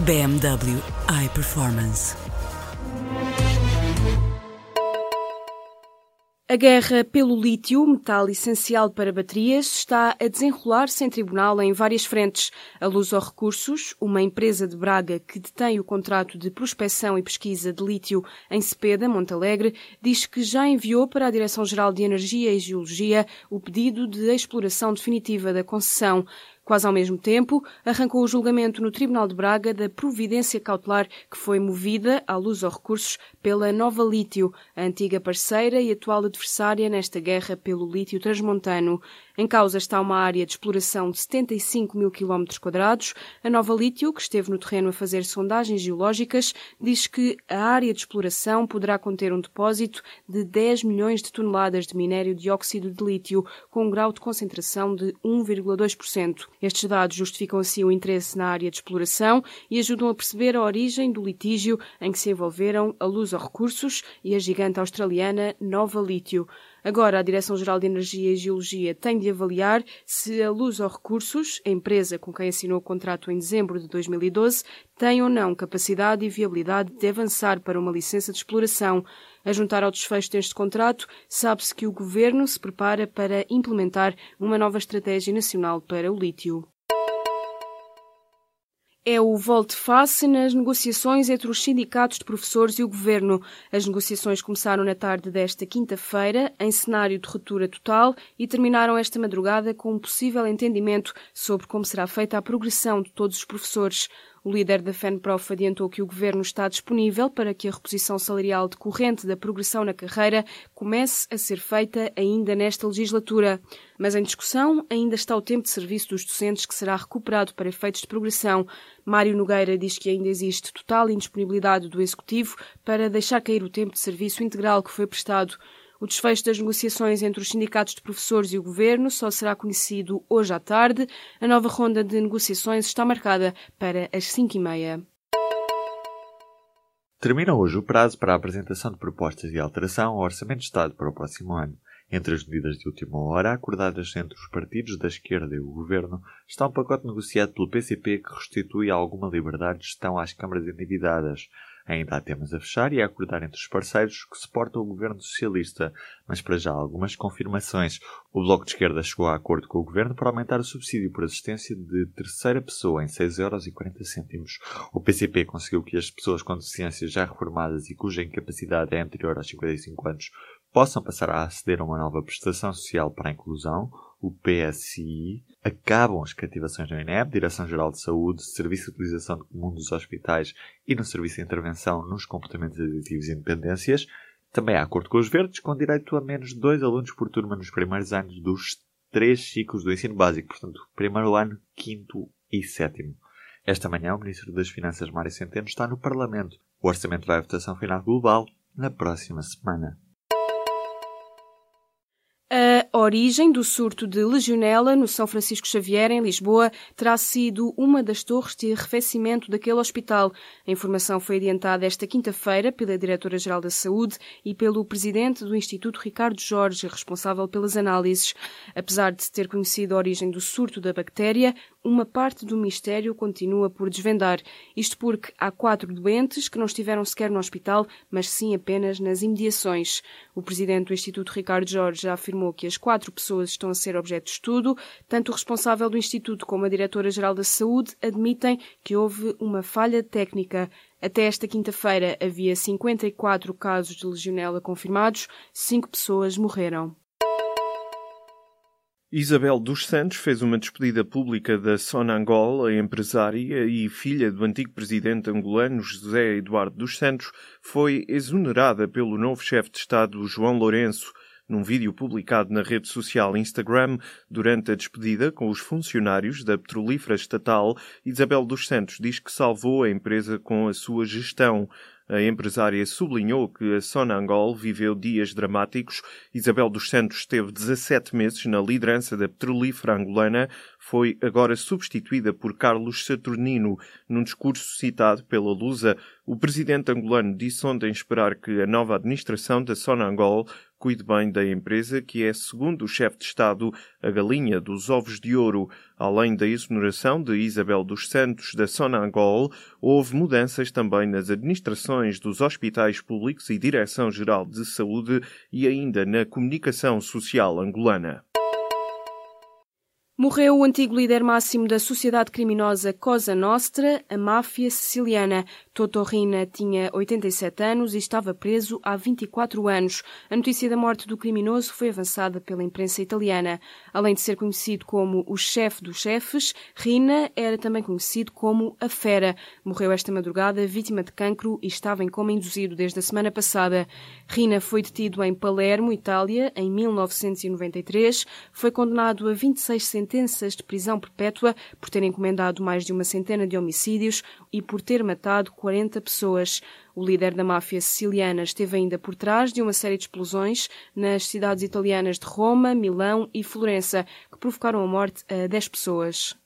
BMW iPerformance. A guerra pelo lítio, metal essencial para baterias, está a desenrolar-se em tribunal em várias frentes. A Luz aos Recursos, uma empresa de Braga que detém o contrato de prospecção e pesquisa de lítio em Cepeda, Montalegre, diz que já enviou para a Direção-Geral de Energia e Geologia o pedido de exploração definitiva da concessão. Quase ao mesmo tempo, arrancou o julgamento no Tribunal de Braga da providência cautelar que foi movida, à luz aos recursos, pela Nova Lítio, a antiga parceira e atual adversária nesta guerra pelo lítio transmontano. Em causa está uma área de exploração de 75 mil quilómetros quadrados. A Nova Lítio, que esteve no terreno a fazer sondagens geológicas, diz que a área de exploração poderá conter um depósito de 10 milhões de toneladas de minério de óxido de lítio, com um grau de concentração de 1,2%. Estes dados justificam assim o interesse na área de exploração e ajudam a perceber a origem do litígio em que se envolveram a Luz aos Recursos e a gigante australiana Nova Lítio. Agora, a Direção-Geral de Energia e Geologia tem de avaliar se a Luz aos Recursos, a empresa com quem assinou o contrato em dezembro de 2012, tem ou não capacidade e viabilidade de avançar para uma licença de exploração. A juntar ao desfecho deste contrato, sabe-se que o Governo se prepara para implementar uma nova estratégia nacional para o lítio é o volte-face nas negociações entre os sindicatos de professores e o governo. As negociações começaram na tarde desta quinta-feira, em cenário de ruptura total, e terminaram esta madrugada com um possível entendimento sobre como será feita a progressão de todos os professores. O líder da FENPROF adiantou que o governo está disponível para que a reposição salarial decorrente da progressão na carreira comece a ser feita ainda nesta legislatura. Mas em discussão ainda está o tempo de serviço dos docentes que será recuperado para efeitos de progressão. Mário Nogueira diz que ainda existe total indisponibilidade do Executivo para deixar cair o tempo de serviço integral que foi prestado. O desfecho das negociações entre os sindicatos de professores e o governo só será conhecido hoje à tarde. A nova ronda de negociações está marcada para as 5 e meia. Termina hoje o prazo para a apresentação de propostas de alteração ao Orçamento de Estado para o próximo ano. Entre as medidas de última hora acordadas entre os partidos da esquerda e o governo está um pacote negociado pelo PCP que restitui alguma liberdade de gestão às câmaras endividadas. Ainda há temas a fechar e a acordar entre os parceiros que suportam o governo socialista, mas para já algumas confirmações. O Bloco de Esquerda chegou a acordo com o governo para aumentar o subsídio por assistência de terceira pessoa em 6,40€. O PCP conseguiu que as pessoas com deficiências já reformadas e cuja incapacidade é anterior aos 55 anos possam passar a aceder a uma nova prestação social para a inclusão, o PSI, acabam as cativações no INEP, Direção-Geral de Saúde, Serviço de Utilização Comum dos Hospitais e no Serviço de Intervenção nos Comportamentos Aditivos e Independências. Também há acordo com os verdes, com direito a menos dois alunos por turma nos primeiros anos dos três ciclos do ensino básico, portanto, primeiro ano, quinto e sétimo. Esta manhã, o Ministro das Finanças, Mário Centeno, está no Parlamento. O orçamento vai à votação final global na próxima semana. Origem do surto de legionela no São Francisco Xavier, em Lisboa, terá sido uma das torres de arrefecimento daquele hospital. A informação foi adiantada esta quinta-feira pela Diretora-Geral da Saúde e pelo Presidente do Instituto Ricardo Jorge, responsável pelas análises. Apesar de se ter conhecido a origem do surto da bactéria, uma parte do mistério continua por desvendar. Isto porque há quatro doentes que não estiveram sequer no hospital, mas sim apenas nas imediações. O presidente do Instituto, Ricardo Jorge, já afirmou que as quatro pessoas estão a ser objeto de estudo. Tanto o responsável do Instituto como a diretora-geral da Saúde admitem que houve uma falha técnica. Até esta quinta-feira havia 54 casos de legionela confirmados, cinco pessoas morreram. Isabel dos Santos fez uma despedida pública da Sonangol, a empresária e filha do antigo presidente angolano José Eduardo dos Santos, foi exonerada pelo novo chefe de Estado João Lourenço Num vídeo publicado na rede social Instagram durante a despedida com os funcionários da petrolífera estatal, Isabel dos Santos diz que salvou a empresa com a sua gestão. A empresária sublinhou que a Sonangol viveu dias dramáticos. Isabel dos Santos esteve 17 meses na liderança da petrolífera angolana. Foi agora substituída por Carlos Saturnino. Num discurso citado pela Lusa, o presidente angolano disse ontem esperar que a nova administração da Sonangol cuide bem da empresa, que é, segundo o chefe de Estado, a galinha dos ovos de ouro. Além da exoneração de Isabel dos Santos da Sonangol, houve mudanças também nas administrações dos hospitais públicos e Direção-Geral de Saúde e ainda na comunicação social angolana. Morreu o antigo líder máximo da sociedade criminosa Cosa Nostra, a máfia siciliana. Toto Rina tinha 87 anos e estava preso há 24 anos. A notícia da morte do criminoso foi avançada pela imprensa italiana. Além de ser conhecido como o chefe dos chefes, Rina era também conhecido como a Fera. Morreu esta madrugada vítima de cancro e estava em coma induzido desde a semana passada. Rina foi detido em Palermo, Itália, em 1993. Foi condenado a 26 sentenças de prisão perpétua por ter encomendado mais de uma centena de homicídios e por ter matado 40 pessoas. O líder da máfia siciliana esteve ainda por trás de uma série de explosões nas cidades italianas de Roma, Milão e Florença, que provocaram a morte a 10 pessoas.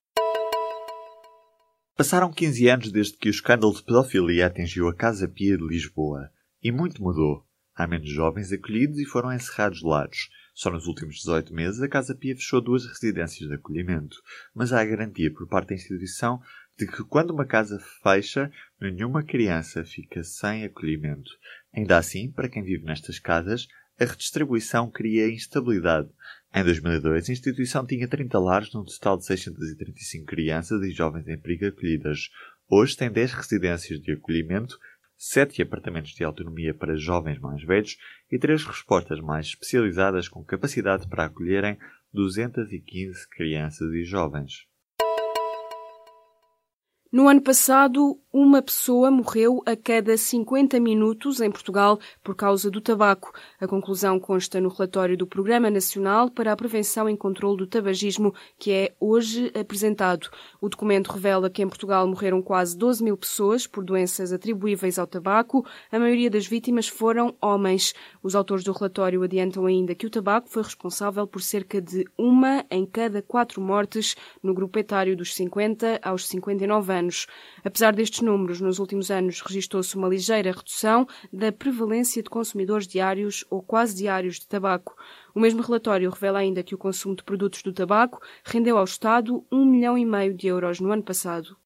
Passaram 15 anos desde que o escândalo de pedofilia atingiu a Casa Pia de Lisboa. E muito mudou. Há menos jovens acolhidos e foram encerrados lares. Só nos últimos 18 meses a Casa Pia fechou duas residências de acolhimento. Mas há a garantia por parte da instituição de que quando uma casa fecha, nenhuma criança fica sem acolhimento. Ainda assim, para quem vive nestas casas, a redistribuição cria instabilidade. Em 2002, a instituição tinha 30 lares num total de 635 crianças e jovens em perigo acolhidas. Hoje tem 10 residências de acolhimento, 7 apartamentos de autonomia para jovens mais velhos e 3 respostas mais especializadas com capacidade para acolherem 215 crianças e jovens. No ano passado, uma pessoa morreu a cada 50 minutos em Portugal por causa do tabaco. A conclusão consta no relatório do Programa Nacional para a Prevenção e Controlo do Tabagismo, que é hoje apresentado. O documento revela que em Portugal morreram quase 12 mil pessoas por doenças atribuíveis ao tabaco. A maioria das vítimas foram homens. Os autores do relatório adiantam ainda que o tabaco foi responsável por cerca de uma em cada quatro mortes no grupo etário dos 50 aos 59 anos. Apesar destes números, nos últimos anos registrou-se uma ligeira redução da prevalência de consumidores diários ou quase diários de tabaco. O mesmo relatório revela ainda que o consumo de produtos do tabaco rendeu ao Estado um milhão e meio de euros no ano passado.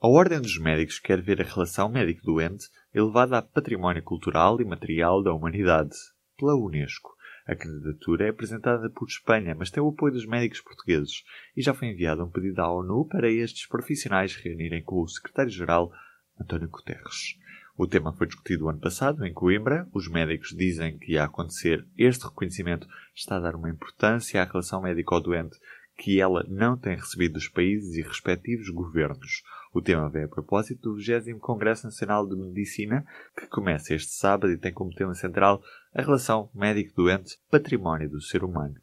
A Ordem dos Médicos quer ver a relação médico-doente elevada a património cultural e material da humanidade, pela Unesco. A candidatura é apresentada por Espanha, mas tem o apoio dos médicos portugueses e já foi enviado um pedido à ONU para estes profissionais reunirem com o secretário-geral António Guterres. O tema foi discutido ano passado em Coimbra. Os médicos dizem que, a acontecer este reconhecimento, está a dar uma importância à relação médico-doente que ela não tem recebido dos países e respectivos governos. O tema vem a propósito do 20 Congresso Nacional de Medicina, que começa este sábado e tem como tema central a relação médico-doente, património do ser humano.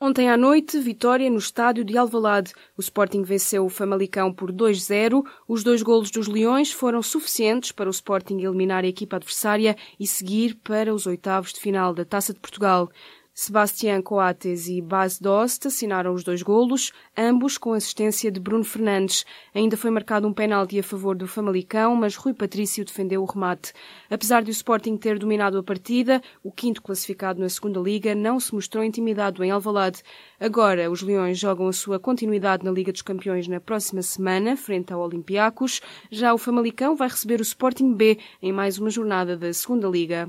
Ontem à noite, vitória no estádio de Alvalade. O Sporting venceu o Famalicão por 2-0. Os dois golos dos Leões foram suficientes para o Sporting eliminar a equipa adversária e seguir para os oitavos de final da Taça de Portugal. Sebastián Coates e Bas Dost assinaram os dois golos, ambos com assistência de Bruno Fernandes. Ainda foi marcado um penalti a favor do Famalicão, mas Rui Patrício defendeu o remate. Apesar de o Sporting ter dominado a partida, o quinto classificado na segunda liga não se mostrou intimidado em Alvalade. Agora, os Leões jogam a sua continuidade na Liga dos Campeões na próxima semana, frente ao Olympiacos. Já o Famalicão vai receber o Sporting B em mais uma jornada da segunda liga.